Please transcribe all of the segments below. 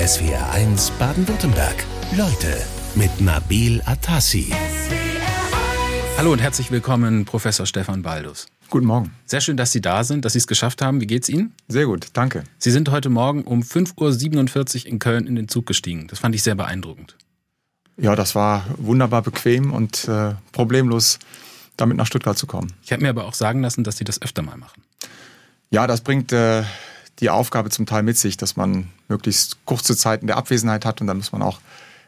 SWR1 Baden-Württemberg. Leute mit Nabil Atassi. Hallo und herzlich willkommen, Professor Stefan Baldus. Guten Morgen. Sehr schön, dass Sie da sind, dass Sie es geschafft haben. Wie geht's Ihnen? Sehr gut, danke. Sie sind heute Morgen um 5.47 Uhr in Köln in den Zug gestiegen. Das fand ich sehr beeindruckend. Ja, das war wunderbar bequem und äh, problemlos, damit nach Stuttgart zu kommen. Ich habe mir aber auch sagen lassen, dass Sie das öfter mal machen. Ja, das bringt äh, die Aufgabe zum Teil mit sich, dass man möglichst kurze Zeiten der Abwesenheit hat und dann muss man auch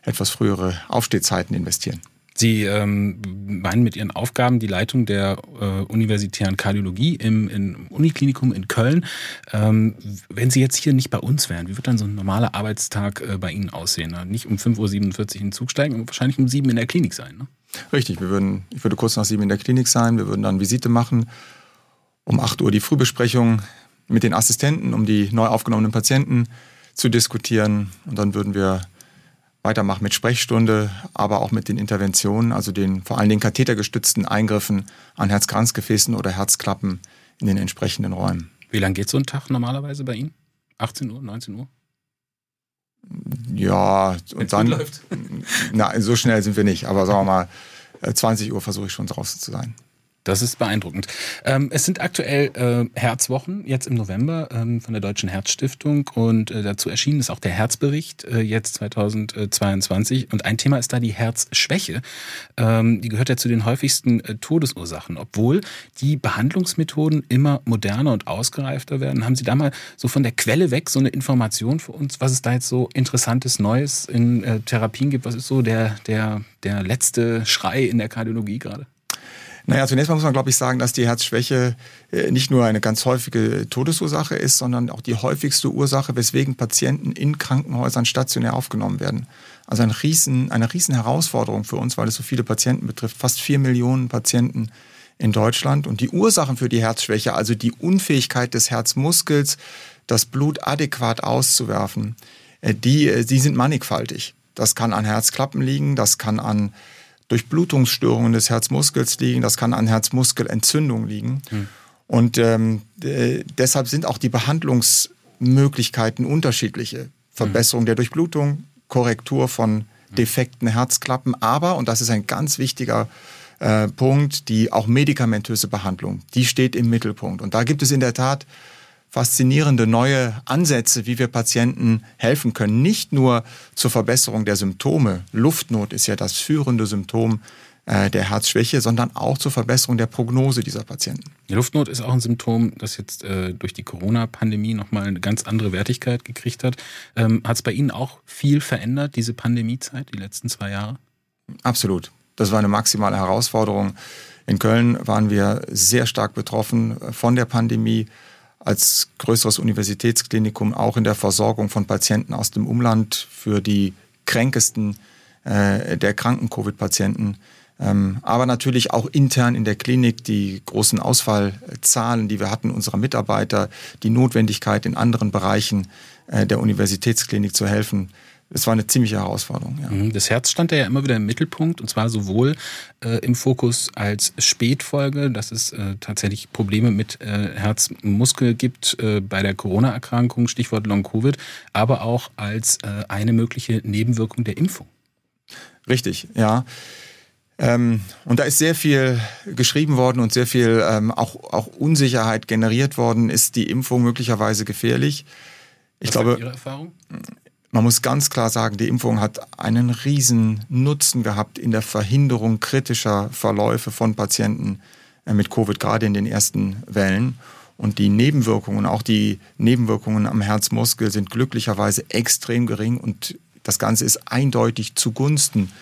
etwas frühere Aufstehzeiten investieren. Sie ähm, meinen mit Ihren Aufgaben die Leitung der äh, universitären Kardiologie im, im Uniklinikum in Köln. Ähm, wenn Sie jetzt hier nicht bei uns wären, wie wird dann so ein normaler Arbeitstag äh, bei Ihnen aussehen? Nicht um 5.47 Uhr in den Zug steigen, wahrscheinlich um 7 Uhr in der Klinik sein. Ne? Richtig, wir würden, ich würde kurz nach 7 Uhr in der Klinik sein, wir würden dann Visite machen, um 8 Uhr die Frühbesprechung mit den Assistenten, um die neu aufgenommenen Patienten zu diskutieren und dann würden wir weitermachen mit Sprechstunde, aber auch mit den Interventionen, also den vor allem den kathetergestützten Eingriffen an Herzkranzgefäßen oder Herzklappen in den entsprechenden Räumen. Wie lange geht so ein Tag normalerweise bei Ihnen? 18 Uhr, 19 Uhr? Ja, und dann. Na, so schnell sind wir nicht, aber sagen wir mal, 20 äh, Uhr versuche ich schon draußen zu sein. Das ist beeindruckend. Ähm, es sind aktuell äh, Herzwochen, jetzt im November ähm, von der Deutschen Herzstiftung und äh, dazu erschienen ist auch der Herzbericht äh, jetzt 2022 und ein Thema ist da die Herzschwäche. Ähm, die gehört ja zu den häufigsten äh, Todesursachen. Obwohl die Behandlungsmethoden immer moderner und ausgereifter werden, haben Sie da mal so von der Quelle weg so eine Information für uns, was es da jetzt so interessantes Neues in äh, Therapien gibt? Was ist so der, der, der letzte Schrei in der Kardiologie gerade? Naja, zunächst mal muss man, glaube ich, sagen, dass die Herzschwäche äh, nicht nur eine ganz häufige Todesursache ist, sondern auch die häufigste Ursache, weswegen Patienten in Krankenhäusern stationär aufgenommen werden. Also ein riesen, eine riesen Herausforderung für uns, weil es so viele Patienten betrifft. Fast vier Millionen Patienten in Deutschland. Und die Ursachen für die Herzschwäche, also die Unfähigkeit des Herzmuskels, das Blut adäquat auszuwerfen, äh, die, äh, die sind mannigfaltig. Das kann an Herzklappen liegen, das kann an Durchblutungsstörungen des Herzmuskels liegen, das kann an Herzmuskelentzündung liegen. Hm. Und ähm, deshalb sind auch die Behandlungsmöglichkeiten unterschiedliche. Verbesserung hm. der Durchblutung, Korrektur von hm. defekten Herzklappen, aber, und das ist ein ganz wichtiger äh, Punkt, die auch medikamentöse Behandlung, die steht im Mittelpunkt. Und da gibt es in der Tat faszinierende neue Ansätze, wie wir Patienten helfen können. Nicht nur zur Verbesserung der Symptome. Luftnot ist ja das führende Symptom äh, der Herzschwäche, sondern auch zur Verbesserung der Prognose dieser Patienten. Die Luftnot ist auch ein Symptom, das jetzt äh, durch die Corona-Pandemie nochmal eine ganz andere Wertigkeit gekriegt hat. Ähm, hat es bei Ihnen auch viel verändert, diese Pandemiezeit, die letzten zwei Jahre? Absolut. Das war eine maximale Herausforderung. In Köln waren wir sehr stark betroffen von der Pandemie als größeres Universitätsklinikum auch in der Versorgung von Patienten aus dem Umland für die kränkesten äh, der kranken Covid-Patienten. Ähm, aber natürlich auch intern in der Klinik die großen Ausfallzahlen, die wir hatten unserer Mitarbeiter, die Notwendigkeit in anderen Bereichen äh, der Universitätsklinik zu helfen es war eine ziemliche Herausforderung. Ja. Mhm. Das Herz stand ja immer wieder im Mittelpunkt und zwar sowohl äh, im Fokus als Spätfolge, dass es äh, tatsächlich Probleme mit äh, Herzmuskel gibt äh, bei der Corona-Erkrankung, Stichwort Long-Covid, aber auch als äh, eine mögliche Nebenwirkung der Impfung. Richtig, ja. Ähm, und da ist sehr viel geschrieben worden und sehr viel ähm, auch, auch Unsicherheit generiert worden. Ist die Impfung möglicherweise gefährlich? Ich Was glaube, Ihre Erfahrung? Man muss ganz klar sagen, die Impfung hat einen riesen Nutzen gehabt in der Verhinderung kritischer Verläufe von Patienten äh, mit Covid, gerade in den ersten Wellen. Und die Nebenwirkungen, auch die Nebenwirkungen am Herzmuskel sind glücklicherweise extrem gering und das Ganze ist eindeutig zugunsten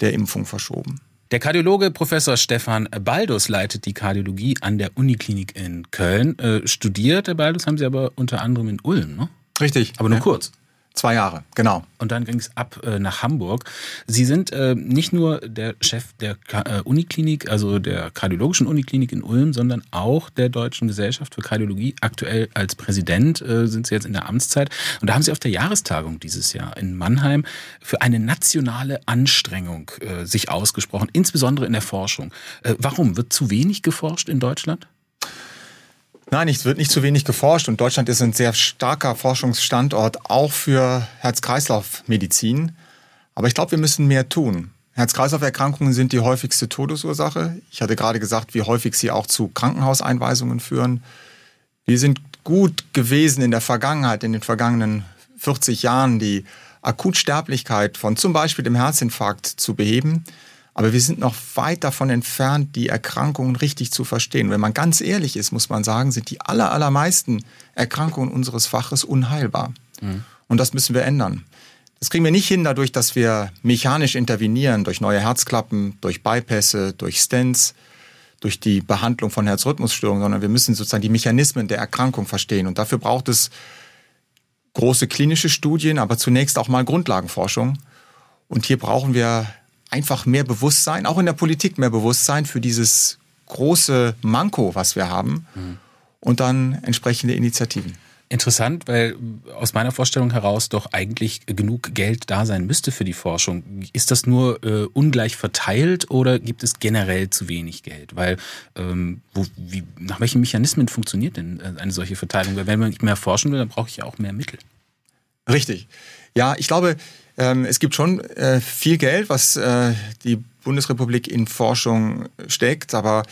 der Impfung verschoben. Der Kardiologe Professor Stefan Baldus leitet die Kardiologie an der Uniklinik in Köln. Äh, studiert, Herr Baldus, haben Sie aber unter anderem in Ulm, ne? Richtig. Aber nur ja. kurz. Zwei Jahre, genau. Und dann ging es ab äh, nach Hamburg. Sie sind äh, nicht nur der Chef der äh, Uniklinik, also der kardiologischen Uniklinik in Ulm, sondern auch der Deutschen Gesellschaft für Kardiologie. Aktuell als Präsident äh, sind Sie jetzt in der Amtszeit. Und da haben Sie auf der Jahrestagung dieses Jahr in Mannheim für eine nationale Anstrengung äh, sich ausgesprochen, insbesondere in der Forschung. Äh, warum? Wird zu wenig geforscht in Deutschland? Nein, es wird nicht zu wenig geforscht und Deutschland ist ein sehr starker Forschungsstandort auch für Herz-Kreislauf-Medizin. Aber ich glaube, wir müssen mehr tun. Herz-Kreislauf-Erkrankungen sind die häufigste Todesursache. Ich hatte gerade gesagt, wie häufig sie auch zu Krankenhauseinweisungen führen. Wir sind gut gewesen in der Vergangenheit, in den vergangenen 40 Jahren, die Akutsterblichkeit von zum Beispiel dem Herzinfarkt zu beheben. Aber wir sind noch weit davon entfernt, die Erkrankungen richtig zu verstehen. Wenn man ganz ehrlich ist, muss man sagen, sind die aller, allermeisten Erkrankungen unseres Faches unheilbar. Mhm. Und das müssen wir ändern. Das kriegen wir nicht hin dadurch, dass wir mechanisch intervenieren, durch neue Herzklappen, durch Bypässe, durch Stents, durch die Behandlung von Herzrhythmusstörungen, sondern wir müssen sozusagen die Mechanismen der Erkrankung verstehen. Und dafür braucht es große klinische Studien, aber zunächst auch mal Grundlagenforschung. Und hier brauchen wir einfach mehr Bewusstsein, auch in der Politik mehr Bewusstsein für dieses große Manko, was wir haben. Mhm. Und dann entsprechende Initiativen. Interessant, weil aus meiner Vorstellung heraus doch eigentlich genug Geld da sein müsste für die Forschung. Ist das nur äh, ungleich verteilt oder gibt es generell zu wenig Geld? Weil ähm, wo, wie, nach welchen Mechanismen funktioniert denn äh, eine solche Verteilung? Weil wenn man mehr forschen will, dann brauche ich ja auch mehr Mittel. Richtig. Ja, ich glaube, ähm, es gibt schon äh, viel Geld, was äh, die Bundesrepublik in Forschung steckt, aber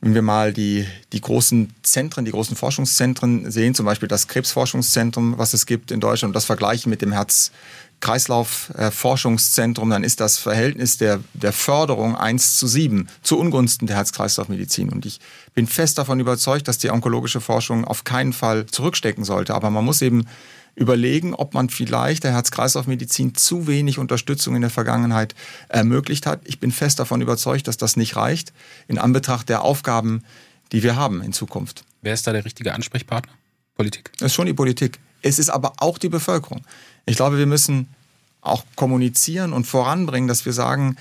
wenn wir mal die, die großen Zentren, die großen Forschungszentren sehen, zum Beispiel das Krebsforschungszentrum, was es gibt in Deutschland, und das vergleichen mit dem Herz-Kreislauf-Forschungszentrum, dann ist das Verhältnis der, der Förderung 1 zu 7 zu Ungunsten der Herz-Kreislauf-Medizin. Und ich bin fest davon überzeugt, dass die onkologische Forschung auf keinen Fall zurückstecken sollte. Aber man muss eben überlegen, ob man vielleicht der Herz-Kreislauf-Medizin zu wenig Unterstützung in der Vergangenheit ermöglicht hat. Ich bin fest davon überzeugt, dass das nicht reicht in Anbetracht der Aufgaben, die wir haben in Zukunft. Wer ist da der richtige Ansprechpartner? Politik? Das ist schon die Politik. Es ist aber auch die Bevölkerung. Ich glaube, wir müssen auch kommunizieren und voranbringen, dass wir sagen,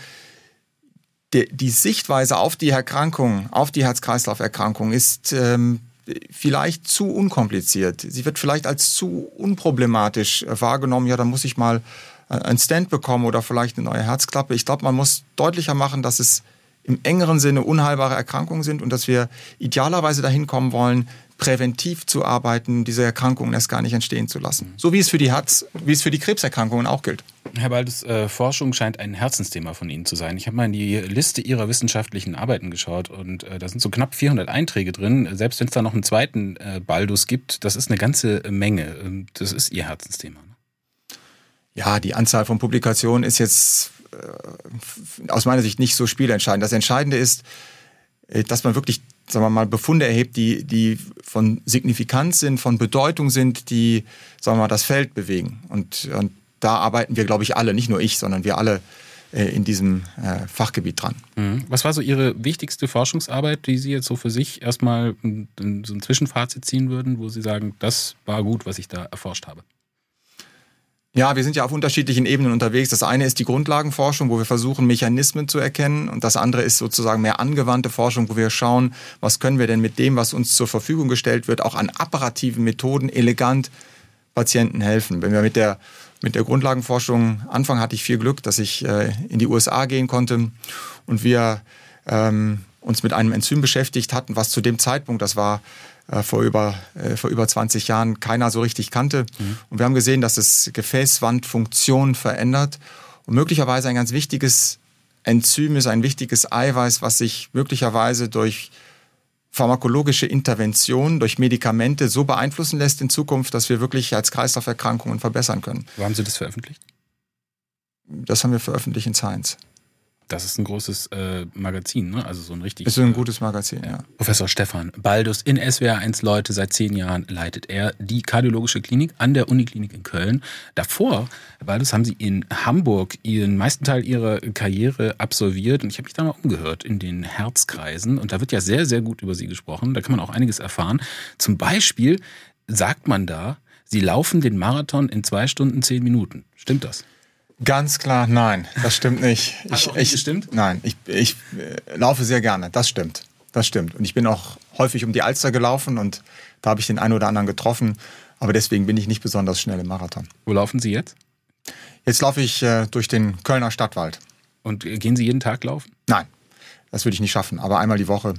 die, Sichtweise auf die Erkrankung, auf die Herz-Kreislauf-Erkrankung ist ähm, vielleicht zu unkompliziert. Sie wird vielleicht als zu unproblematisch wahrgenommen. Ja, dann muss ich mal äh, ein Stand bekommen oder vielleicht eine neue Herzklappe. Ich glaube, man muss deutlicher machen, dass es im engeren Sinne unheilbare Erkrankungen sind und dass wir idealerweise dahin kommen wollen, präventiv zu arbeiten, diese Erkrankungen erst gar nicht entstehen zu lassen. So wie es für die Herz, wie es für die Krebserkrankungen auch gilt. Herr Baldes, äh, Forschung scheint ein Herzensthema von Ihnen zu sein. Ich habe mal in die Liste Ihrer wissenschaftlichen Arbeiten geschaut und äh, da sind so knapp 400 Einträge drin. Selbst wenn es da noch einen zweiten äh, Baldus gibt, das ist eine ganze Menge. Das ist Ihr Herzensthema. Ne? Ja, die Anzahl von Publikationen ist jetzt äh, aus meiner Sicht nicht so spielentscheidend. Das Entscheidende ist, äh, dass man wirklich sagen wir mal, Befunde erhebt, die, die von Signifikanz sind, von Bedeutung sind, die, sagen wir mal, das Feld bewegen. Und, und da arbeiten wir, glaube ich, alle, nicht nur ich, sondern wir alle äh, in diesem äh, Fachgebiet dran. Mhm. Was war so Ihre wichtigste Forschungsarbeit, die Sie jetzt so für sich erstmal so ein Zwischenfazit ziehen würden, wo Sie sagen, das war gut, was ich da erforscht habe? Ja, wir sind ja auf unterschiedlichen Ebenen unterwegs. Das eine ist die Grundlagenforschung, wo wir versuchen, Mechanismen zu erkennen. Und das andere ist sozusagen mehr angewandte Forschung, wo wir schauen, was können wir denn mit dem, was uns zur Verfügung gestellt wird, auch an apparativen Methoden elegant Patienten helfen. Wenn wir mit der, mit der Grundlagenforschung anfangen, hatte ich viel Glück, dass ich äh, in die USA gehen konnte und wir ähm, uns mit einem Enzym beschäftigt hatten, was zu dem Zeitpunkt, das war äh, vor, über, äh, vor über 20 Jahren keiner so richtig kannte. Mhm. Und wir haben gesehen, dass es Gefäßwandfunktion verändert und möglicherweise ein ganz wichtiges Enzym ist, ein wichtiges Eiweiß, was sich möglicherweise durch pharmakologische Intervention, durch Medikamente so beeinflussen lässt in Zukunft, dass wir wirklich als Kreislauferkrankungen verbessern können. Wo haben Sie das veröffentlicht? Das haben wir veröffentlicht in Science. Das ist ein großes äh, Magazin, ne? Also so ein richtig. Ist ein gutes Magazin, ja. Professor Stefan Baldus in SWR1 Leute. Seit zehn Jahren leitet er die kardiologische Klinik an der Uniklinik in Köln. Davor, Herr Baldus, haben Sie in Hamburg Ihren meisten Teil Ihrer Karriere absolviert. Und ich habe mich da mal umgehört in den Herzkreisen. Und da wird ja sehr, sehr gut über Sie gesprochen. Da kann man auch einiges erfahren. Zum Beispiel sagt man da, Sie laufen den Marathon in zwei Stunden zehn Minuten. Stimmt das? Ganz klar, nein, das stimmt nicht. Ich, Hat ich, stimmt? Nein, ich, ich äh, laufe sehr gerne, das stimmt. Das stimmt. Und ich bin auch häufig um die Alster gelaufen und da habe ich den einen oder anderen getroffen. Aber deswegen bin ich nicht besonders schnell im Marathon. Wo laufen Sie jetzt? Jetzt laufe ich äh, durch den Kölner Stadtwald. Und gehen Sie jeden Tag laufen? Nein, das würde ich nicht schaffen. Aber einmal die Woche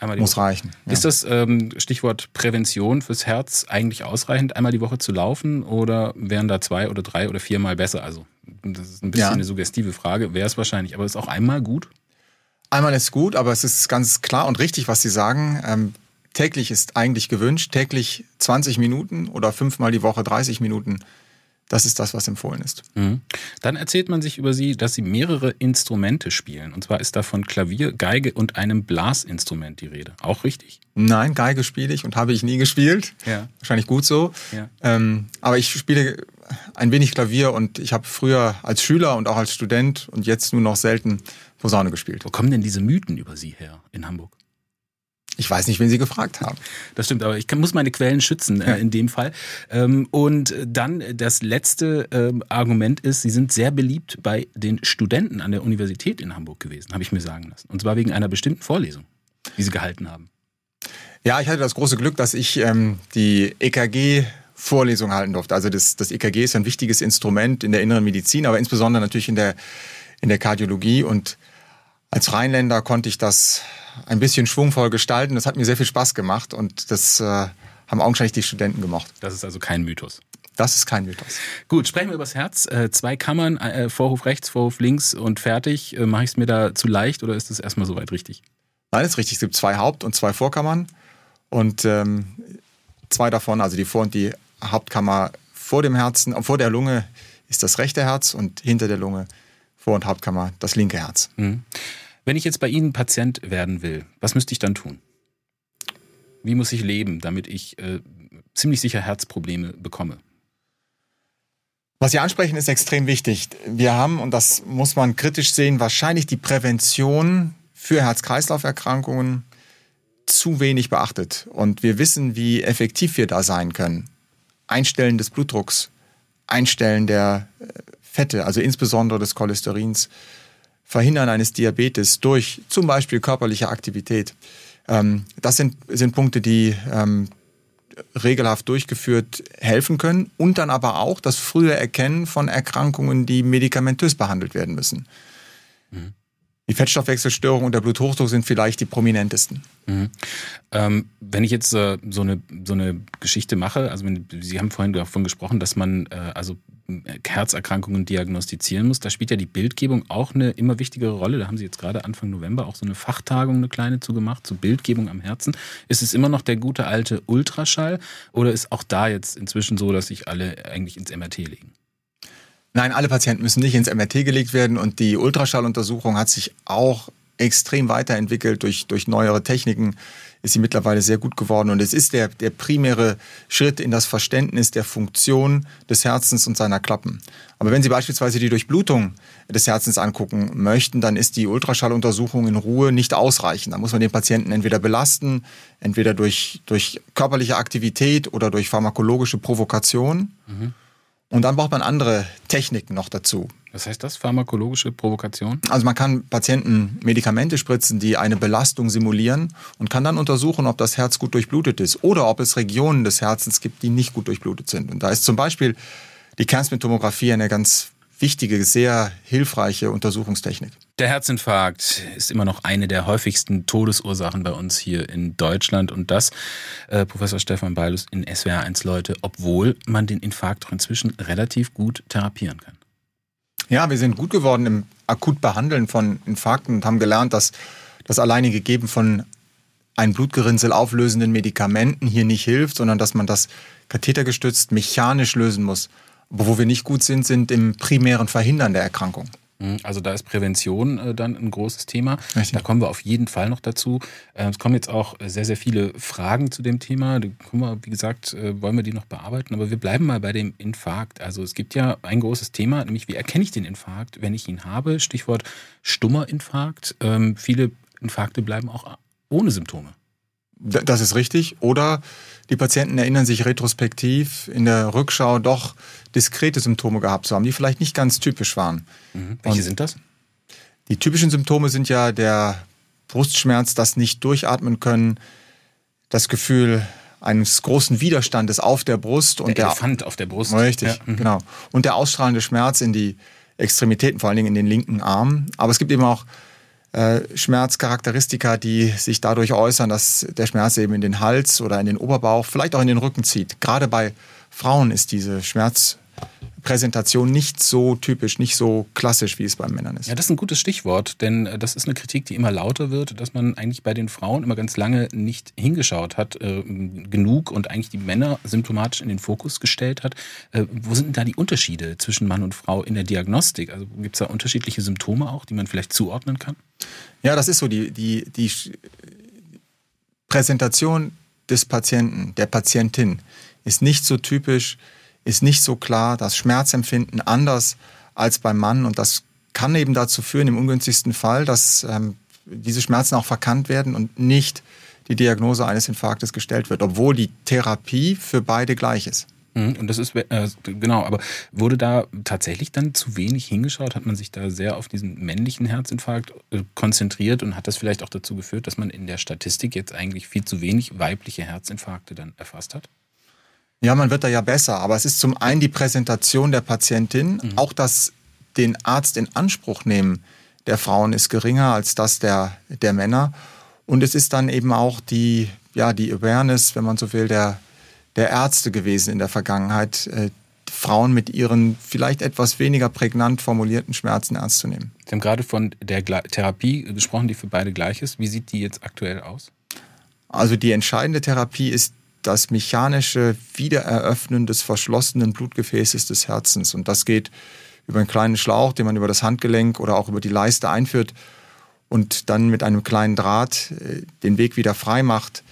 Einmal die muss Woche. reichen. Ja. Ist das ähm, Stichwort Prävention fürs Herz eigentlich ausreichend, einmal die Woche zu laufen oder wären da zwei oder drei oder viermal besser? Also, das ist ein bisschen Ja. eine suggestive Frage, wäre es wahrscheinlich, aber ist auch einmal gut? Einmal ist gut, aber es ist ganz klar und richtig, was Sie sagen. Ähm, täglich ist eigentlich gewünscht. Täglich 20 Minuten oder fünfmal die Woche 30 Minuten. Das ist das, was empfohlen ist. Mhm. Dann erzählt man sich über sie, dass sie mehrere Instrumente spielen. Und zwar ist da von Klavier, Geige und einem Blasinstrument die Rede. Auch richtig? Nein, Geige spiele ich und habe ich nie gespielt. Ja. Wahrscheinlich gut so. Ja. Ähm, aber ich spiele ein wenig Klavier und ich habe früher als Schüler und auch als Student und jetzt nur noch selten Posaune gespielt. Wo kommen denn diese Mythen über sie her in Hamburg? Ich weiß nicht, wen Sie gefragt haben. Das stimmt, aber ich kann, muss meine Quellen schützen äh, in dem Fall. Ähm, und dann das letzte ähm, Argument ist, sie sind sehr beliebt bei den Studenten an der Universität in Hamburg gewesen, habe ich mir sagen lassen. Und zwar wegen einer bestimmten Vorlesung, die sie gehalten haben. Ja, ich hatte das große Glück, dass ich ähm, die EKG-Vorlesung halten durfte. Also das, das EKG ist ein wichtiges Instrument in der inneren Medizin, aber insbesondere natürlich in der, in der Kardiologie. Und als Rheinländer konnte ich das ein bisschen schwungvoll gestalten. Das hat mir sehr viel Spaß gemacht und das äh, haben augenscheinlich die Studenten gemocht. Das ist also kein Mythos. Das ist kein Mythos. Gut, sprechen wir übers Herz. Äh, zwei Kammern, äh, Vorhof rechts, Vorhof links und fertig. Äh, Mache ich es mir da zu leicht oder ist das erstmal soweit richtig? Nein, das ist richtig. Es gibt zwei Haupt- und zwei Vorkammern. Und ähm, zwei davon, also die Vor- und die Hauptkammer vor dem Herzen, äh, vor der Lunge ist das rechte Herz und hinter der Lunge Vor- und Hauptkammer das linke Herz. Mhm. Wenn ich jetzt bei Ihnen Patient werden will, was müsste ich dann tun? Wie muss ich leben, damit ich äh, ziemlich sicher Herzprobleme bekomme? Was Sie ansprechen, ist extrem wichtig. Wir haben, und das muss man kritisch sehen, wahrscheinlich die Prävention für Herz-Kreislauf-Erkrankungen zu wenig beachtet. Und wir wissen, wie effektiv wir da sein können. Einstellen des Blutdrucks, Einstellen der äh, Fette, also insbesondere des Cholesterins, Verhindern eines Diabetes durch zum Beispiel körperliche Aktivität. Ähm, das sind, sind Punkte, die ähm, regelhaft durchgeführt helfen können und dann aber auch das frühe Erkennen von Erkrankungen, die medikamentös behandelt werden müssen. Die Fettstoffwechselstörung und der Bluthochdruck sind vielleicht die prominentesten. Mhm. Ähm, wenn ich jetzt äh, so, eine, so eine Geschichte mache, also Sie haben vorhin davon gesprochen, dass man äh, also Herzerkrankungen diagnostizieren muss, da spielt ja die Bildgebung auch eine immer wichtigere Rolle. Da haben Sie jetzt gerade Anfang November auch so eine Fachtagung, eine kleine zugemacht, zur Bildgebung am Herzen. Ist es immer noch der gute alte Ultraschall oder ist auch da jetzt inzwischen so, dass sich alle eigentlich ins MRT legen? Nein, alle Patienten müssen nicht ins MRT gelegt werden und die Ultraschalluntersuchung hat sich auch extrem weiterentwickelt durch, durch neuere Techniken ist sie mittlerweile sehr gut geworden und es ist der, der primäre Schritt in das Verständnis der Funktion des Herzens und seiner Klappen. Aber wenn Sie beispielsweise die Durchblutung des Herzens angucken möchten, dann ist die Ultraschalluntersuchung in Ruhe nicht ausreichend. Da muss man den Patienten entweder belasten, entweder durch, durch körperliche Aktivität oder durch pharmakologische Provokation. Mhm. Und dann braucht man andere Techniken noch dazu. Was heißt das? Pharmakologische Provokation? Also man kann Patienten Medikamente spritzen, die eine Belastung simulieren und kann dann untersuchen, ob das Herz gut durchblutet ist oder ob es Regionen des Herzens gibt, die nicht gut durchblutet sind. Und da ist zum Beispiel die Kernspintomographie eine ganz wichtige, sehr hilfreiche Untersuchungstechnik. Der Herzinfarkt ist immer noch eine der häufigsten Todesursachen bei uns hier in Deutschland und das, äh, Professor Stefan Beilus in SWR 1 Leute, obwohl man den Infarkt doch inzwischen relativ gut therapieren kann. Ja, wir sind gut geworden im Akutbehandeln von Infarkten und haben gelernt, dass das alleinige Geben von ein Blutgerinnsel auflösenden Medikamenten hier nicht hilft, sondern dass man das kathetergestützt mechanisch lösen muss. Wo wir nicht gut sind, sind im primären Verhindern der Erkrankung. Also da ist Prävention äh, dann ein großes Thema. Richtig. Da kommen wir auf jeden Fall noch dazu. Äh, es kommen jetzt auch sehr, sehr viele Fragen zu dem Thema. Können wir, wie gesagt, äh, wollen wir die noch bearbeiten. Aber wir bleiben mal bei dem Infarkt. Also es gibt ja ein großes Thema, nämlich wie erkenne ich den Infarkt, wenn ich ihn habe? Stichwort stummer Infarkt. Ähm, viele Infarkte bleiben auch ohne Symptome. Das ist richtig. Oder die Patienten erinnern sich retrospektiv in der Rückschau doch diskrete Symptome gehabt zu haben, die vielleicht nicht ganz typisch waren. Mhm. Welche Und- sind das? Die typischen Symptome sind ja der Brustschmerz, das nicht durchatmen können, das Gefühl eines großen Widerstandes auf der Brust und Der der Elefant auf der Brust. Richtig, Ja. Mhm. genau. Und der ausstrahlende Schmerz in die Extremitäten, vor allen Dingen in den linken Arm. Aber es gibt eben auch äh, Schmerzcharakteristika, die sich dadurch äußern, dass der Schmerz eben in den Hals oder in den Oberbauch, vielleicht auch in den Rücken zieht. Gerade bei Frauen ist diese Schmerz Präsentation nicht so typisch, nicht so klassisch, wie es bei Männern ist. Ja, das ist ein gutes Stichwort, denn äh, das ist eine Kritik, die immer lauter wird, dass man eigentlich bei den Frauen immer ganz lange nicht hingeschaut hat, äh, genug und eigentlich die Männer symptomatisch in den Fokus gestellt hat. Äh, wo sind denn da die Unterschiede zwischen Mann und Frau in der Diagnostik? Also gibt es da unterschiedliche Symptome auch, die man vielleicht zuordnen kann? Ja, das ist so. Die, die, die Präsentation des Patienten, der Patientin, ist nicht so typisch ist nicht so klar, das Schmerzempfinden anders als beim Mann und das kann eben dazu führen, im ungünstigsten Fall, dass ähm, diese Schmerzen auch verkannt werden und nicht die Diagnose eines Infarktes gestellt wird, obwohl die Therapie für beide gleich ist. Mhm, und das ist, äh, genau, aber wurde da tatsächlich dann zu wenig hingeschaut? Hat man sich da sehr auf diesen männlichen Herzinfarkt äh, konzentriert und hat das vielleicht auch dazu geführt, dass man in der Statistik jetzt eigentlich viel zu wenig weibliche Herzinfarkte dann erfasst hat? Ja, man wird da ja besser, aber es ist zum einen die Präsentation der Patientin, mhm. auch das den Arzt in Anspruch nehmen der Frauen ist geringer als das der, der Männer. Und es ist dann eben auch die, ja, die Awareness, wenn man so will, der, der Ärzte gewesen in der Vergangenheit, äh, Frauen mit ihren vielleicht etwas weniger prägnant formulierten Schmerzen ernst zu nehmen. Sie haben gerade von der Therapie gesprochen, die für beide gleich ist. Wie sieht die jetzt aktuell aus? Also die entscheidende Therapie ist das mechanische Wiedereröffnen des verschlossenen Blutgefäßes des Herzens. Und das geht über einen kleinen Schlauch, den man über das Handgelenk oder auch über die Leiste einführt und dann mit einem kleinen Draht äh, den Weg wieder frei macht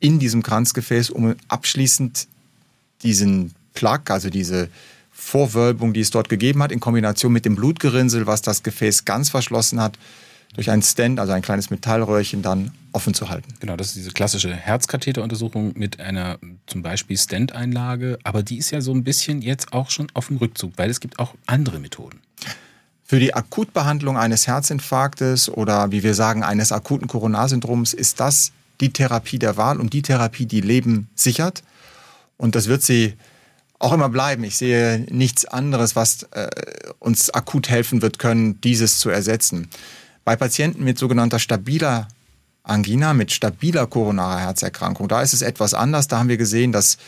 in diesem Kranzgefäß, um abschließend diesen Plak, also diese Vorwölbung, die es dort gegeben hat, in Kombination mit dem Blutgerinnsel, was das Gefäß ganz verschlossen hat, durch einen Stand, also ein kleines Metallröhrchen, dann offen zu halten. Genau, das ist diese klassische Herzkatheteruntersuchung mit einer zum Beispiel Stand-Einlage, aber die ist ja so ein bisschen jetzt auch schon auf dem Rückzug, weil es gibt auch andere Methoden. Für die Akutbehandlung eines Herzinfarktes oder wie wir sagen, eines akuten Koronarsyndroms ist das die Therapie der Wahl und die Therapie, die Leben sichert. Und das wird sie auch immer bleiben. Ich sehe nichts anderes, was äh, uns akut helfen wird können, dieses zu ersetzen. Bei Patienten mit sogenannter stabiler Angina, mit stabiler koronarer Herzerkrankung, da ist es etwas anders. Da haben wir gesehen, dass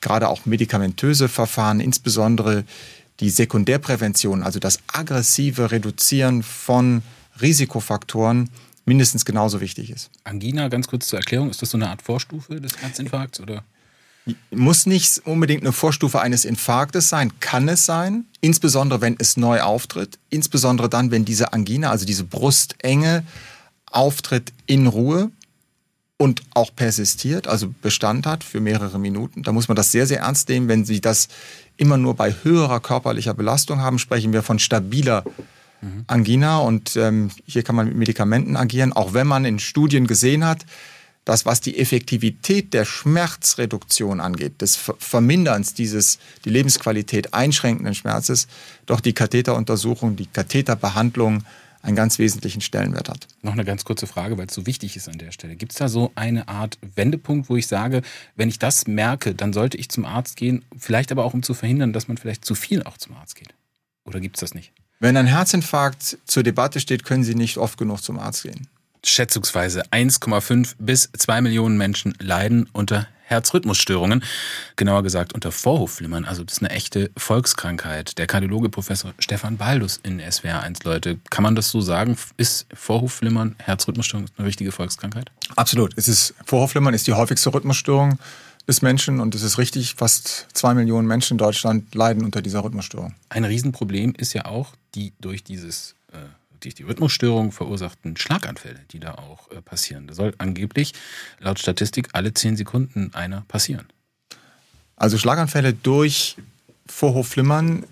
gerade auch medikamentöse Verfahren, insbesondere die Sekundärprävention, also das aggressive Reduzieren von Risikofaktoren, mindestens genauso wichtig ist. Angina, ganz kurz zur Erklärung, ist das so eine Art Vorstufe des Herzinfarkts oder? Muss nicht unbedingt eine Vorstufe eines Infarktes sein, kann es sein, insbesondere wenn es neu auftritt, insbesondere dann, wenn diese Angina, also diese Brustenge, auftritt in Ruhe und auch persistiert, also Bestand hat für mehrere Minuten. Da muss man das sehr, sehr ernst nehmen. Wenn Sie das immer nur bei höherer körperlicher Belastung haben, sprechen wir von stabiler Angina und ähm, hier kann man mit Medikamenten agieren, auch wenn man in Studien gesehen hat, dass was die Effektivität der Schmerzreduktion angeht, des Verminderns dieses die Lebensqualität einschränkenden Schmerzes, doch die Katheteruntersuchung, die Katheterbehandlung einen ganz wesentlichen Stellenwert hat. Noch eine ganz kurze Frage, weil es so wichtig ist an der Stelle. Gibt es da so eine Art Wendepunkt, wo ich sage, wenn ich das merke, dann sollte ich zum Arzt gehen, vielleicht aber auch um zu verhindern, dass man vielleicht zu viel auch zum Arzt geht? Oder gibt es das nicht? Wenn ein Herzinfarkt zur Debatte steht, können Sie nicht oft genug zum Arzt gehen schätzungsweise 1,5 bis 2 Millionen Menschen leiden unter Herzrhythmusstörungen, genauer gesagt unter Vorhofflimmern. Also das ist eine echte Volkskrankheit. Der Kardiologe Professor Stefan Baldus in SWR1, Leute, kann man das so sagen? Ist Vorhofflimmern, Herzrhythmusstörung eine richtige Volkskrankheit? Absolut. Es ist, Vorhofflimmern ist die häufigste Rhythmusstörung des Menschen und es ist richtig, fast zwei Millionen Menschen in Deutschland leiden unter dieser Rhythmusstörung. Ein Riesenproblem ist ja auch die durch dieses äh, durch die Rhythmusstörung verursachten Schlaganfälle, die da auch äh, passieren. Da soll angeblich laut Statistik alle zehn Sekunden einer passieren. Also Schlaganfälle durch Vorhofflimmern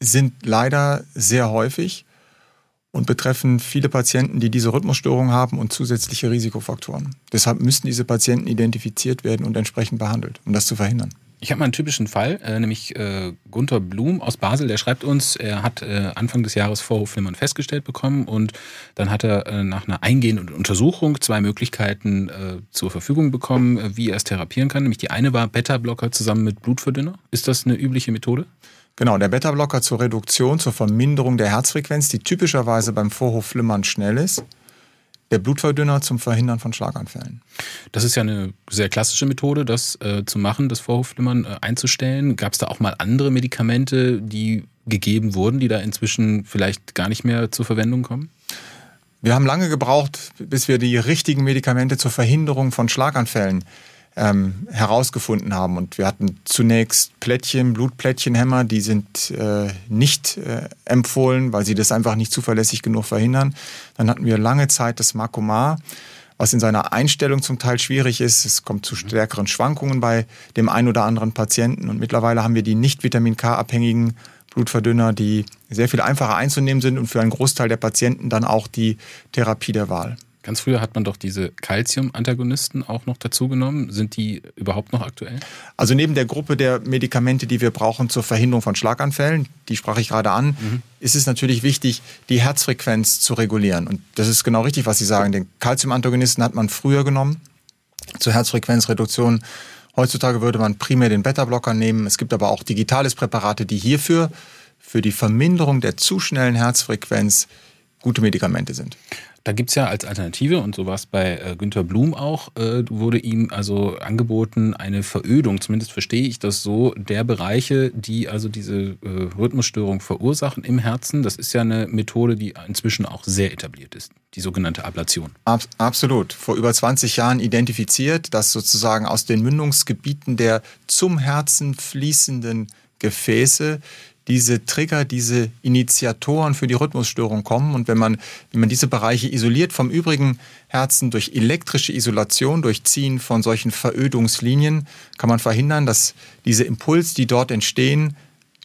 sind leider sehr häufig und betreffen viele Patienten, die diese Rhythmusstörung haben und zusätzliche Risikofaktoren. Deshalb müssen diese Patienten identifiziert werden und entsprechend behandelt, um das zu verhindern. Ich habe mal einen typischen Fall, äh, nämlich äh, Gunther Blum aus Basel, der schreibt uns, er hat äh, Anfang des Jahres Vorhofflimmern festgestellt bekommen und dann hat er äh, nach einer eingehenden Untersuchung zwei Möglichkeiten äh, zur Verfügung bekommen, äh, wie er es therapieren kann. Nämlich die eine war Beta-Blocker zusammen mit Blutverdünner. Ist das eine übliche Methode? Genau, der Beta-Blocker zur Reduktion, zur Verminderung der Herzfrequenz, die typischerweise beim Vorhofflimmern schnell ist der Blutverdünner zum Verhindern von Schlaganfällen. Das ist ja eine sehr klassische Methode, das äh, zu machen, das Vorhofflimmern äh, einzustellen. Gab es da auch mal andere Medikamente, die gegeben wurden, die da inzwischen vielleicht gar nicht mehr zur Verwendung kommen? Wir haben lange gebraucht, bis wir die richtigen Medikamente zur Verhinderung von Schlaganfällen ähm, herausgefunden haben. Und wir hatten zunächst Plättchen, Blutplättchenhämmer, die sind äh, nicht äh, empfohlen, weil sie das einfach nicht zuverlässig genug verhindern. Dann hatten wir lange Zeit das Makomar, was in seiner Einstellung zum Teil schwierig ist. Es kommt zu stärkeren Schwankungen bei dem einen oder anderen Patienten. Und mittlerweile haben wir die nicht Vitamin K-abhängigen Blutverdünner, die sehr viel einfacher einzunehmen sind und für einen Großteil der Patienten dann auch die Therapie der Wahl. Ganz früher hat man doch diese Calcium-Antagonisten auch noch dazu genommen. Sind die überhaupt noch aktuell? Also neben der Gruppe der Medikamente, die wir brauchen zur Verhinderung von Schlaganfällen, die sprach ich gerade an, mhm. ist es natürlich wichtig, die Herzfrequenz zu regulieren. Und das ist genau richtig, was Sie sagen. Den Calcium-Antagonisten hat man früher genommen zur Herzfrequenzreduktion. Heutzutage würde man primär den Beta-Blocker nehmen. Es gibt aber auch digitales Präparate, die hierfür für die Verminderung der zu schnellen Herzfrequenz gute Medikamente sind. Da gibt es ja als Alternative, und so war es bei äh, Günter Blum auch, äh, wurde ihm also angeboten, eine Verödung, zumindest verstehe ich das so, der Bereiche, die also diese äh, Rhythmusstörung verursachen im Herzen. Das ist ja eine Methode, die inzwischen auch sehr etabliert ist, die sogenannte Ablation. Ab, absolut. Vor über 20 Jahren identifiziert, dass sozusagen aus den Mündungsgebieten der zum Herzen fließenden Gefäße diese Trigger, diese Initiatoren für die Rhythmusstörung kommen. Und wenn man, wenn man diese Bereiche isoliert vom übrigen Herzen durch elektrische Isolation, durch Ziehen von solchen Verödungslinien, kann man verhindern, dass diese Impulse, die dort entstehen,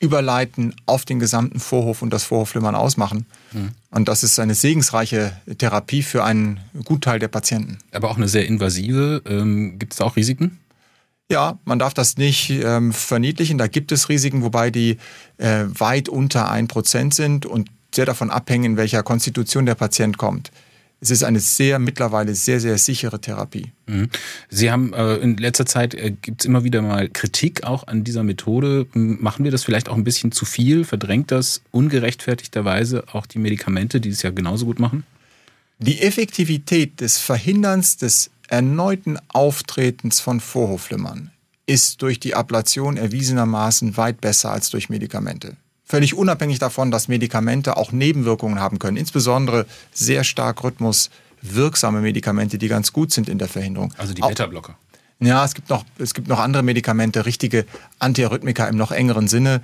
überleiten auf den gesamten Vorhof und das Vorhofflimmern ausmachen. Mhm. Und das ist eine segensreiche Therapie für einen Gutteil der Patienten. Aber auch eine sehr invasive. Ähm, Gibt es da auch Risiken? Ja, man darf das nicht ähm, verniedlichen. Da gibt es Risiken, wobei die äh, weit unter ein Prozent sind und sehr davon abhängen, in welcher Konstitution der Patient kommt. Es ist eine sehr mittlerweile sehr, sehr sichere Therapie. Mhm. Sie haben äh, in letzter Zeit äh, gibt es immer wieder mal Kritik auch an dieser Methode. Machen wir das vielleicht auch ein bisschen zu viel? Verdrängt das ungerechtfertigterweise auch die Medikamente, die es ja genauso gut machen? Die Effektivität des Verhinderns des erneuten Auftretens von Vorhofflimmern ist durch die Ablation erwiesenermaßen weit besser als durch Medikamente. Völlig unabhängig davon, dass Medikamente auch Nebenwirkungen haben können, insbesondere sehr stark rhythmuswirksame Medikamente, die ganz gut sind in der Verhinderung. Also die Beta-Blocker. Ja, es gibt, noch, es gibt noch andere Medikamente, richtige Antiarrhythmika im noch engeren Sinne,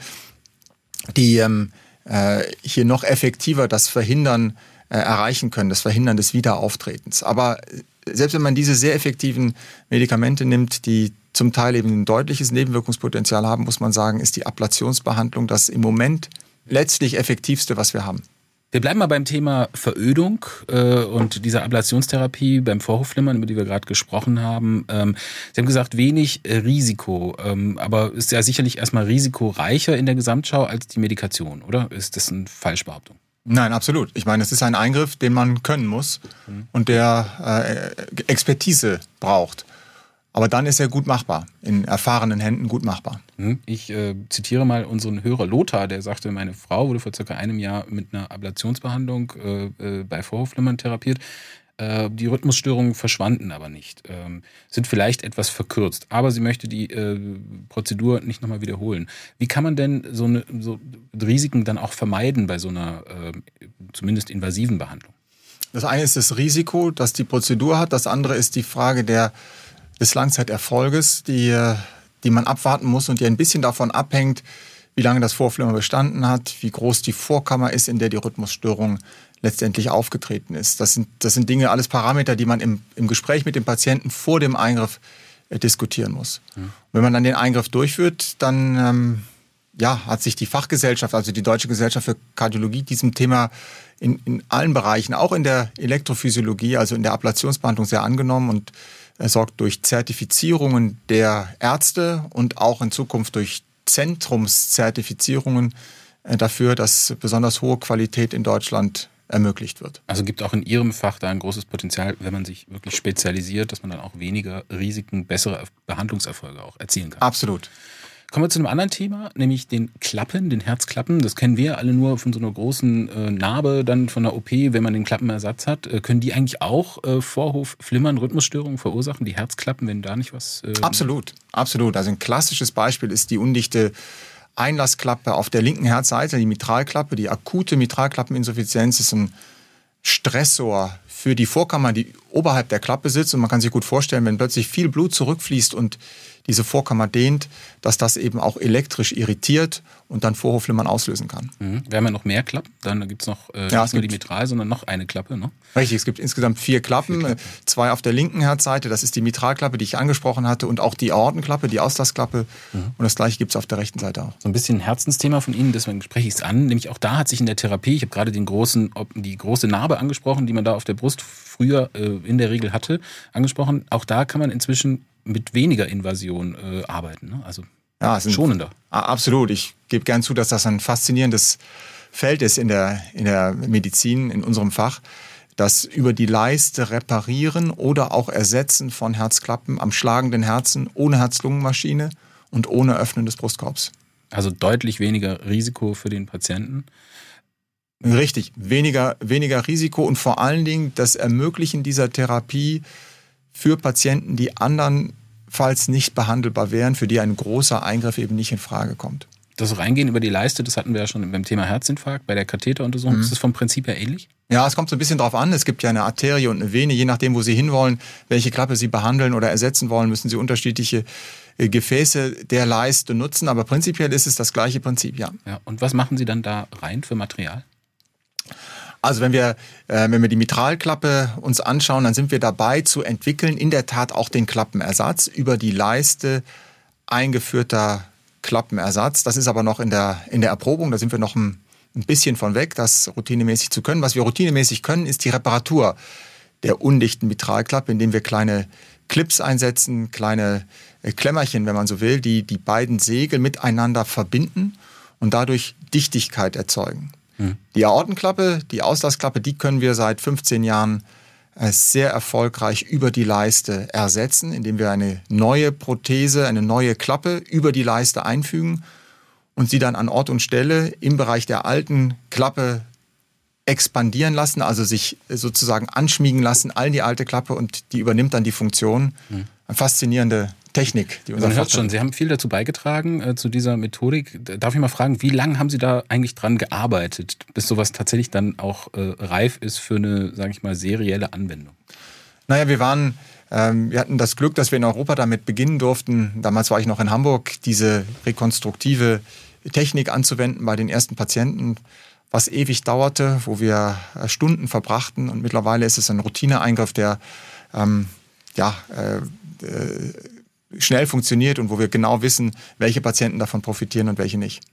die ähm, äh, hier noch effektiver das Verhindern äh, erreichen können, das Verhindern des Wiederauftretens. Aber selbst wenn man diese sehr effektiven Medikamente nimmt, die zum Teil eben ein deutliches Nebenwirkungspotenzial haben, muss man sagen, ist die Ablationsbehandlung das im Moment letztlich effektivste, was wir haben. Wir bleiben mal beim Thema Verödung äh, und dieser Ablationstherapie beim Vorhofflimmern, über die wir gerade gesprochen haben. Ähm, Sie haben gesagt, wenig äh, Risiko, ähm, aber ist ja sicherlich erstmal risikoreicher in der Gesamtschau als die Medikation, oder? Ist das eine Falschbehauptung? Nein, absolut. Ich meine, es ist ein Eingriff, den man können muss mhm. und der äh, Expertise braucht. Aber dann ist er gut machbar, in erfahrenen Händen gut machbar. Mhm. Ich äh, zitiere mal unseren Hörer Lothar, der sagte, meine Frau wurde vor circa einem Jahr mit einer Ablationsbehandlung äh, äh bei Vorhofflimmern therapiert. Äh, die Rhythmusstörungen verschwanden aber nicht, ähm, sind vielleicht etwas verkürzt, aber sie möchte die äh, Prozedur nicht nochmal wiederholen. Wie kann man denn so, eine, so Risiken dann auch vermeiden bei so einer äh, zumindest invasiven Behandlung? Das eine ist das Risiko, das die Prozedur hat. Das andere ist die Frage der, des Langzeiterfolges, die, die man abwarten muss und die ein bisschen davon abhängt, wie lange das Vorflimmer bestanden hat, wie groß die Vorkammer ist, in der die Rhythmusstörung letztendlich aufgetreten ist. Das sind, das sind Dinge, alles Parameter, die man im, im Gespräch mit dem Patienten vor dem Eingriff äh, diskutieren muss. Mhm. Wenn man dann den Eingriff durchführt, dann ähm, ja, hat sich die Fachgesellschaft, also die Deutsche Gesellschaft für Kardiologie, diesem Thema in, in allen Bereichen, auch in der Elektrophysiologie, also in der Ablationsbehandlung sehr angenommen und er sorgt durch Zertifizierungen der Ärzte und auch in Zukunft durch Zentrumszertifizierungen äh, dafür, dass besonders hohe Qualität in Deutschland ermöglicht wird. Also gibt auch in Ihrem Fach da ein großes Potenzial, wenn man sich wirklich spezialisiert, dass man dann auch weniger Risiken, bessere Behandlungserfolge auch erzielen kann. Absolut. Kommen wir zu einem anderen Thema, nämlich den Klappen, den Herzklappen. Das kennen wir alle nur von so einer großen äh, Narbe, dann von der OP, wenn man den Klappenersatz hat. Äh, können die eigentlich auch äh, Vorhofflimmern, Rhythmusstörungen verursachen, die Herzklappen, wenn da nicht was. Äh absolut, absolut. Also ein klassisches Beispiel ist die undichte Einlassklappe auf der linken Herzseite, die Mitralklappe. Die akute Mitralklappeninsuffizienz ist ein Stressor für die Vorkammer, die oberhalb der Klappe sitzt. Und man kann sich gut vorstellen, wenn plötzlich viel Blut zurückfließt und diese Vorkammer dehnt, dass das eben auch elektrisch irritiert und dann Vorhofflimmern auslösen kann. Mhm. Wir haben ja noch mehr Klappen. Dann gibt es noch äh, ja, nicht nur die Mitral, sondern noch eine Klappe. Ne? Richtig, es gibt insgesamt vier Klappen. vier Klappen. Zwei auf der linken Herzseite, das ist die Mitralklappe, die ich angesprochen hatte, und auch die Aortenklappe, die Auslassklappe. Mhm. Und das gleiche gibt es auf der rechten Seite auch. So ein bisschen ein Herzensthema von Ihnen, deswegen spreche ich es an. Nämlich auch da hat sich in der Therapie, ich habe gerade den großen, die große Narbe angesprochen, die man da auf der Brust früher äh, in der Regel hatte, angesprochen. Auch da kann man inzwischen mit weniger Invasion äh, arbeiten. Ne? Also ja, schonender. Absolut. Ich gebe gern zu, dass das ein faszinierendes Feld ist in der, in der Medizin, in unserem Fach. Das über die Leiste reparieren oder auch ersetzen von Herzklappen am schlagenden Herzen ohne Herz-Lungen-Maschine und ohne Öffnen des Brustkorbs. Also deutlich weniger Risiko für den Patienten. Richtig, weniger, weniger Risiko und vor allen Dingen das Ermöglichen dieser Therapie für Patienten, die andernfalls nicht behandelbar wären, für die ein großer Eingriff eben nicht in Frage kommt. Das Reingehen über die Leiste, das hatten wir ja schon beim Thema Herzinfarkt, bei der Katheteruntersuchung. Mhm. Ist das vom Prinzip her ähnlich? Ja, es kommt so ein bisschen drauf an. Es gibt ja eine Arterie und eine Vene. Je nachdem, wo Sie hinwollen, welche Klappe Sie behandeln oder ersetzen wollen, müssen Sie unterschiedliche äh, Gefäße der Leiste nutzen. Aber prinzipiell ist es das gleiche Prinzip, ja. ja und was machen Sie dann da rein für Material? Also wenn wir, äh, wenn wir die Mitralklappe uns anschauen, dann sind wir dabei zu entwickeln, in der Tat auch den Klappenersatz über die Leiste eingeführter Klappenersatz. Das ist aber noch in der, in der Erprobung, da sind wir noch ein, ein bisschen von weg, das routinemäßig zu können. Was wir routinemäßig können, ist die Reparatur der undichten Mitralklappe, indem wir kleine Clips einsetzen, kleine äh, Klemmerchen, wenn man so will, die die beiden Segel miteinander verbinden und dadurch Dichtigkeit erzeugen. Die Aortenklappe, die Auslassklappe, die können wir seit 15 Jahren äh, sehr erfolgreich über die Leiste ersetzen, indem wir eine neue Prothese, eine neue Klappe über die Leiste einfügen und sie dann an Ort und Stelle im Bereich der alten Klappe expandieren lassen, also sich sozusagen anschmiegen lassen, all die alte Klappe und die übernimmt dann die Funktion. Mhm. Eine faszinierende Technik, die unser Man hört schon, Sie haben viel dazu beigetragen, äh, zu dieser Methodik. Darf ich mal fragen, wie lange haben Sie da eigentlich dran gearbeitet, bis sowas tatsächlich dann auch äh, reif ist für eine, sage ich mal, serielle Anwendung? Naja, wir waren, ähm, wir hatten das Glück, dass wir in Europa damit beginnen durften. Damals war ich noch in Hamburg, diese rekonstruktive Technik anzuwenden bei den ersten Patienten, was ewig dauerte, wo wir äh, Stunden verbrachten. Und mittlerweile ist es ein Routineeingriff, der ähm, ja, äh, äh schnell funktioniert und wo wir genau wissen, welche Patienten davon profitieren und welche nicht.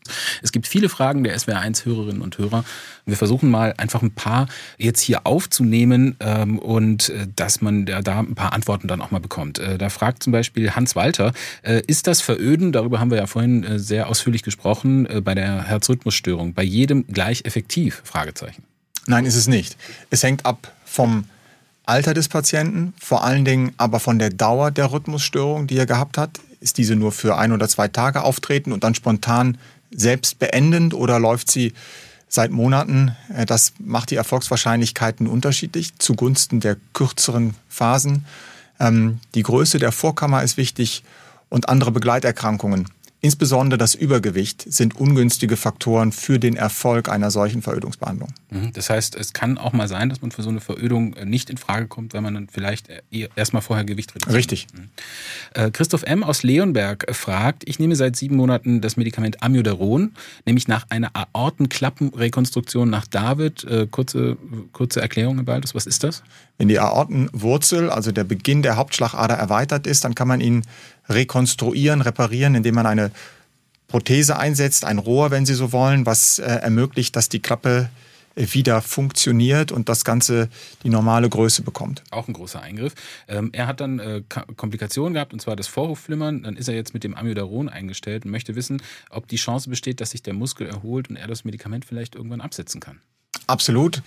Es gibt viele Fragen der SWR1-Hörerinnen und Hörer. Wir versuchen mal einfach ein paar jetzt hier aufzunehmen ähm, und äh, dass man da, ein paar Antworten dann auch mal bekommt. Äh, da fragt zum Beispiel Hans Walter, äh, ist das Veröden, darüber haben wir ja vorhin äh, sehr ausführlich gesprochen, äh, bei der Herzrhythmusstörung, bei jedem gleich effektiv? Fragezeichen. Nein, ist es nicht. Es hängt ab vom Alter des Patienten, vor allen Dingen aber von der Dauer der Rhythmusstörung, die er gehabt hat. Ist diese nur für ein oder zwei Tage auftreten und dann spontan selbst beendend oder läuft sie seit Monaten? Äh, das macht die Erfolgswahrscheinlichkeiten unterschiedlich zugunsten der kürzeren Phasen. Ähm, die Größe der Vorkammer ist wichtig und andere Begleiterkrankungen. Insbesondere das Übergewicht sind ungünstige Faktoren für den Erfolg einer solchen Verödungsbehandlung. Mhm. Das heißt, es kann auch mal sein, dass man für so eine Verödung äh, nicht in Frage kommt, weil man dann vielleicht äh, erstmal vorher Gewicht reduziert. Richtig. Mhm. Äh, Christoph M. aus Leonberg fragt, ich nehme seit sieben Monaten das Medikament Amiodaron, nämlich nach einer Aortenklappenrekonstruktion nach David. Kurze, kurze Erklärung, Herr Baldus, was ist das? Wenn die Aortenwurzel, also der Beginn der Hauptschlagader erweitert ist, dann kann man ihn rekonstruieren, reparieren, indem man eine Prothese einsetzt, ein Rohr, wenn Sie so wollen, was äh, ermöglicht, dass die Klappe äh, wieder funktioniert und das Ganze die normale Größe bekommt. Auch ein großer Eingriff. Ähm, er hat dann äh, Komplikationen gehabt, und zwar das Vorhofflimmern. Dann ist er jetzt mit dem Amiodaron eingestellt und möchte wissen, ob die Chance besteht, dass sich der Muskel erholt und er das Medikament vielleicht irgendwann absetzen kann. Absolut.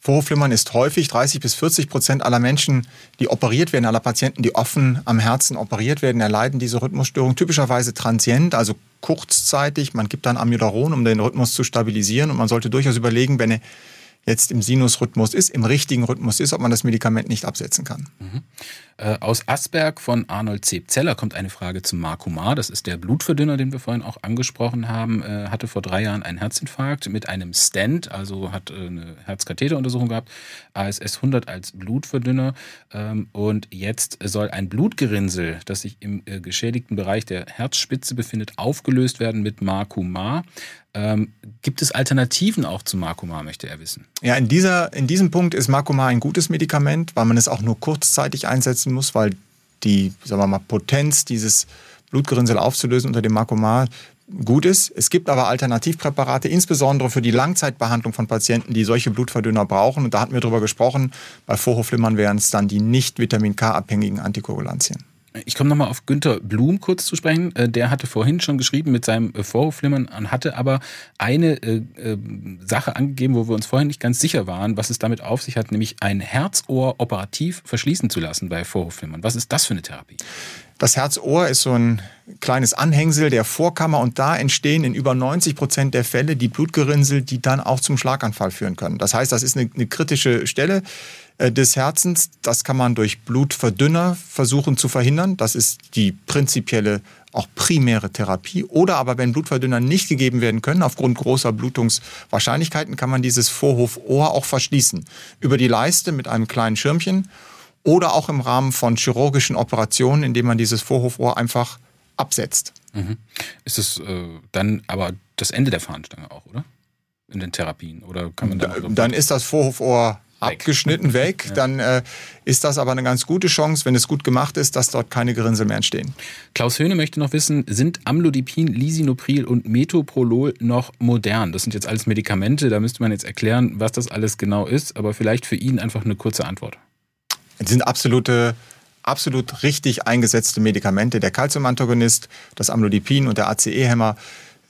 Vorhofflimmern ist häufig 30 bis 40 Prozent aller Menschen, die operiert werden, aller Patienten, die offen am Herzen operiert werden, erleiden diese Rhythmusstörung typischerweise transient, also kurzzeitig. Man gibt dann Amiodaron, um den Rhythmus zu stabilisieren und man sollte durchaus überlegen, wenn er jetzt im Sinusrhythmus ist, im richtigen Rhythmus ist, ob man das Medikament nicht absetzen kann. Mhm. Äh, aus Asberg von Arnold Zebzeller kommt eine Frage zum Marcumar. Das ist der Blutverdünner, den wir vorhin auch angesprochen haben. Äh, hatte vor drei Jahren einen Herzinfarkt mit einem Stent, also hat äh, eine Herzkatheteruntersuchung gehabt. ASS 100 als Blutverdünner. Ähm, und jetzt soll ein Blutgerinnsel, das sich im äh, geschädigten Bereich der Herzspitze befindet, aufgelöst werden mit Marcumar. Ähm, gibt es Alternativen auch zu Marcumar, möchte er wissen? Ja, in, dieser, in diesem Punkt ist Marcumar ein gutes Medikament, weil man es auch nur kurzzeitig einsetzen muss, weil die sagen wir mal, Potenz dieses Blutgerinnsel aufzulösen unter dem Marcumar gut ist. Es gibt aber Alternativpräparate, insbesondere für die Langzeitbehandlung von Patienten, die solche Blutverdünner brauchen. Und da hatten wir darüber gesprochen. Bei Vorhofflimmern wären es dann die nicht Vitamin K-abhängigen Antikoagulantien. Ich komme nochmal auf Günther Blum kurz zu sprechen. Äh, der hatte vorhin schon geschrieben mit seinem äh, Vorhofflimmern und hatte aber eine äh, Sache angegeben, wo wir uns vorhin nicht ganz sicher waren, was es damit auf sich hat, nämlich ein Herzohr operativ verschließen zu lassen bei Vorhofflimmern. Was ist das für eine Therapie? Das Herzohr ist so ein kleines Anhängsel der Vorkammer und da entstehen in über 90 Prozent der Fälle die Blutgerinnsel, die dann auch zum Schlaganfall führen können. Das heißt, das ist eine, eine kritische Stelle des Herzens. Das kann man durch Blutverdünner versuchen zu verhindern. Das ist die prinzipielle, auch primäre Therapie. Oder aber wenn Blutverdünner nicht gegeben werden können, aufgrund großer Blutungswahrscheinlichkeiten, kann man dieses Vorhofohr auch verschließen. Über die Leiste mit einem kleinen Schirmchen oder auch im Rahmen von chirurgischen Operationen, indem man dieses Vorhofohr einfach absetzt. Mhm. Ist es äh, dann aber das Ende der Fahnenstange auch, oder? In den Therapien? Oder kann man dann, dann ist das Vorhofohr weg. abgeschnitten weg. Ja. Dann äh, ist das aber eine ganz gute Chance, wenn es gut gemacht ist, dass dort keine Gerinnsel mehr entstehen. Klaus Höhne möchte noch wissen, sind Amlodipin, Lisinopril und Metoprolol noch modern? Das sind jetzt alles Medikamente, da müsste man jetzt erklären, was das alles genau ist, aber vielleicht für ihn einfach eine kurze Antwort. Die sind absolute absolut richtig eingesetzte Medikamente. Der Calciumantagonist, das Amlodipin und der ACE-Hämmer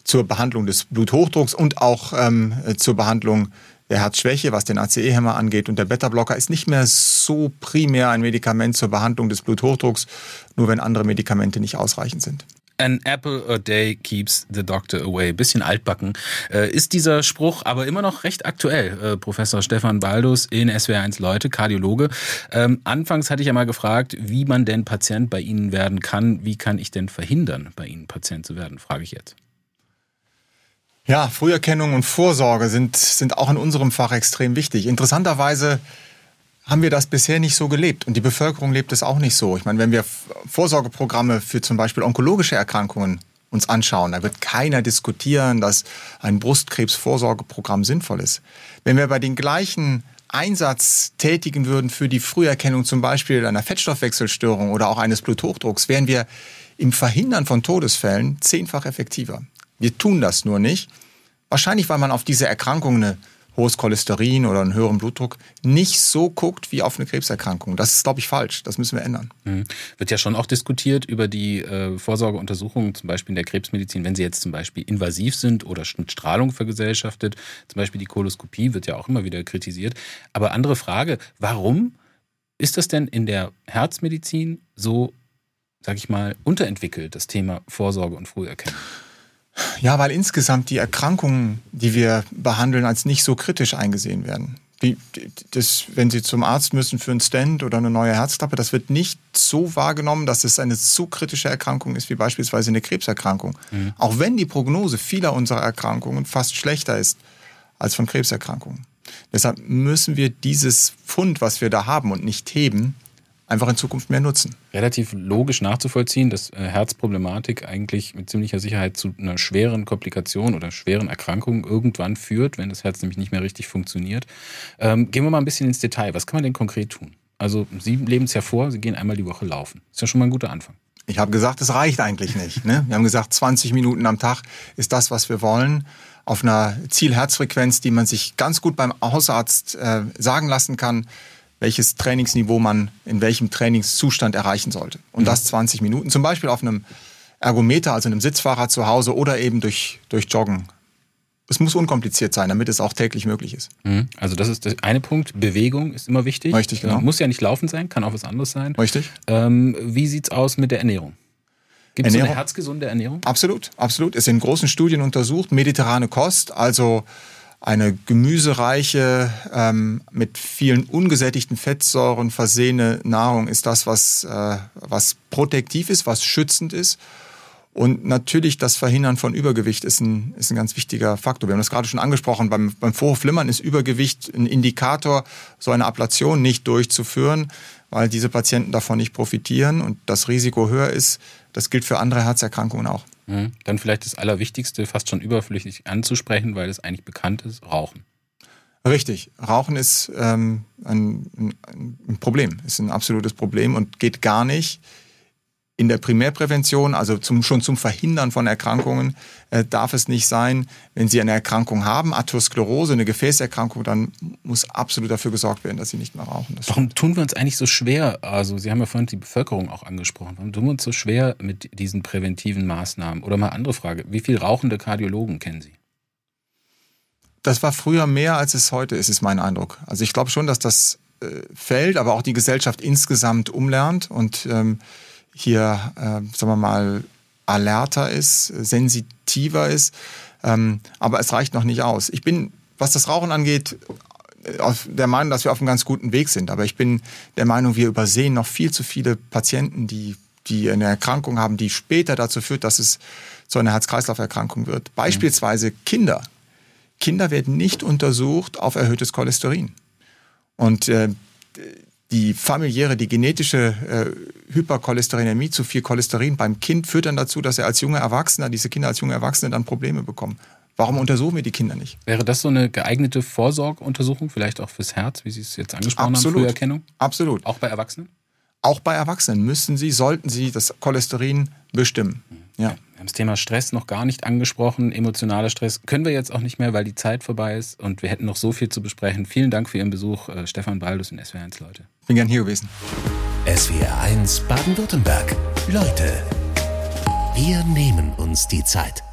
zur Behandlung des Bluthochdrucks und auch ähm, zur Behandlung der Herzschwäche, was den ACE-Hämmer angeht. Und der Beta-Blocker ist nicht mehr so primär ein Medikament zur Behandlung des Bluthochdrucks, nur wenn andere Medikamente nicht ausreichend sind. An apple a day keeps the doctor away. Bisschen altbacken. Äh, ist dieser Spruch aber immer noch recht aktuell. Äh, Professor Stefan Baldus in SWR1 Leute, Kardiologe. Ähm, anfangs hatte ich ja mal gefragt, wie man denn Patient bei Ihnen werden kann. Wie kann ich denn verhindern, bei Ihnen Patient zu werden? Frage ich jetzt. Ja, Früherkennung und Vorsorge sind, sind auch in unserem Fach extrem wichtig. Interessanterweise haben wir das bisher nicht so gelebt und die Bevölkerung lebt es auch nicht so. Ich meine, wenn wir Vorsorgeprogramme für zum Beispiel onkologische Erkrankungen uns anschauen, da wird keiner diskutieren, dass ein Brustkrebsvorsorgeprogramm sinnvoll ist. Wenn wir bei den gleichen Einsatz tätigen würden für die Früherkennung zum Beispiel einer Fettstoffwechselstörung oder auch eines Bluthochdrucks, wären wir im Verhindern von Todesfällen zehnfach effektiver. Wir tun das nur nicht. Wahrscheinlich, weil man auf diese Erkrankung eine hohes Cholesterin oder einen höheren Blutdruck nicht so guckt wie auf eine Krebserkrankung. Das ist, glaube ich, falsch. Das müssen wir ändern. Mhm. Wird ja schon auch diskutiert über die äh, Vorsorgeuntersuchungen, zum Beispiel in der Krebsmedizin, wenn sie jetzt zum Beispiel invasiv sind oder mit Strahlung vergesellschaftet. Zum Beispiel die Koloskopie wird ja auch immer wieder kritisiert. Aber andere Frage, warum ist das denn in der Herzmedizin so, sag ich mal, unterentwickelt, das Thema Vorsorge und Früherkennung? Ja, weil insgesamt die Erkrankungen, die wir behandeln, als nicht so kritisch eingesehen werden. Die, das, wenn Sie zum Arzt müssen für einen Stand oder eine neue Herzklappe, das wird nicht so wahrgenommen, dass es eine so kritische Erkrankung ist wie beispielsweise eine Krebserkrankung. Mhm. Auch wenn die Prognose vieler unserer Erkrankungen fast schlechter ist als von Krebserkrankungen. Deshalb müssen wir dieses Fund, was wir da haben und nicht heben, einfach in Zukunft mehr nutzen. Relativ logisch nachzuvollziehen, dass äh, Herzproblematik eigentlich mit ziemlicher Sicherheit zu einer schweren Komplikation oder schweren Erkrankung irgendwann führt, wenn das Herz nämlich nicht mehr richtig funktioniert. Ähm, gehen wir mal ein bisschen ins Detail. Was kann man denn konkret tun? Also Sie leben es ja vor, Sie gehen einmal die Woche laufen. Ist ja schon mal ein guter Anfang. Ich habe gesagt, es reicht eigentlich nicht. Ne? Wir haben gesagt, 20 Minuten am Tag ist das, was wir wollen. Auf einer Zielherzfrequenz, die man sich ganz gut beim Hausarzt äh, sagen lassen kann welches Trainingsniveau man in welchem Trainingszustand erreichen sollte. Und mhm. das 20 Minuten, zum Beispiel auf einem Ergometer, also einem Sitzfahrrad zu Hause oder eben durch, durch Joggen es muss unkompliziert sein, damit es auch täglich möglich ist. Mhm. Also das ist der eine Punkt. Bewegung ist immer wichtig. Richtig, genau. Muss ja nicht laufen sein, kann auch was anderes sein. Richtig? Ähm, wie sieht's aus mit der Ernährung? Gibt es eine herzgesunde Ernährung? Absolut, absolut. Ist in großen Studien untersucht. Mediterrane Kost, also eine gemüsereiche, ähm, mit vielen ungesättigten Fettsäuren versehene Nahrung ist das, was, äh, was protektiv ist, was schützend ist. Und natürlich das Verhindern von Übergewicht ist ein, ist ein ganz wichtiger Faktor. Wir haben das gerade schon angesprochen. Beim, beim Vorhofflimmern ist Übergewicht ein Indikator, so eine Ablation nicht durchzuführen, weil diese Patienten davon nicht profitieren und das Risiko höher ist. Das gilt für andere Herzerkrankungen auch. Mhm. Dann vielleicht das Allerwichtigste, fast schon überflüssig anzusprechen, weil es eigentlich bekannt ist, Rauchen. Richtig. Rauchen ist ähm, ein, ein, ein Problem, ist ein absolutes Problem und geht gar nicht. In der Primärprävention, also zum, schon zum Verhindern von Erkrankungen, äh, darf es nicht sein, wenn Sie eine Erkrankung haben, Atherosklerose, eine Gefäßerkrankung, dann muss absolut dafür gesorgt werden, dass Sie nicht mehr rauchen. Das Warum tun wir uns eigentlich so schwer? Also Sie haben ja vorhin die Bevölkerung auch angesprochen. Warum tun wir uns so schwer mit diesen präventiven Maßnahmen? Oder mal andere Frage, wie viele rauchende Kardiologen kennen Sie? das war früher mehr, als es heute ist, ist mein Eindruck. Also ich glaube schon, dass das äh, Feld, aber auch die Gesellschaft insgesamt umlernt und ähm, hier, äh, sagen wir mal, alerter ist, sensitiver ist. Ähm, aber es reicht noch nicht aus. Ich bin, was das Rauchen angeht, äh, der Meinung, dass wir auf einem ganz guten Weg sind. Aber ich bin der Meinung, wir übersehen noch viel zu viele Patienten, die, die eine Erkrankung haben, die später dazu führt, dass es zu einer Herz-Kreislauf-Erkrankung wird. Beispielsweise Kinder. Kinder werden nicht untersucht auf erhöhtes Cholesterin. Und äh, die familiäre, die genetische äh, Hypercholesterinämie, zu viel Cholesterin beim Kind führt dann dazu, dass er als junger Erwachsener, diese Kinder als junge Erwachsene dann Probleme bekommen. Warum untersuchen wir die Kinder nicht? Wäre das so eine geeignete Vorsorgeuntersuchung, vielleicht auch fürs Herz, wie Sie es jetzt angesprochen Absolut. haben, Früherkennung? Absolut. Auch bei Erwachsenen? Auch bei Erwachsenen müssen sie, sollten sie das Cholesterin bestimmen. Ja. Wir haben das Thema Stress noch gar nicht angesprochen, emotionaler Stress. Können wir jetzt auch nicht mehr, weil die Zeit vorbei ist und wir hätten noch so viel zu besprechen. Vielen Dank für Ihren Besuch, äh, Stefan Baldus in SWR1, Leute. Bin gern hier gewesen. SWR 1 Baden-Württemberg. Leute, wir nehmen uns die Zeit.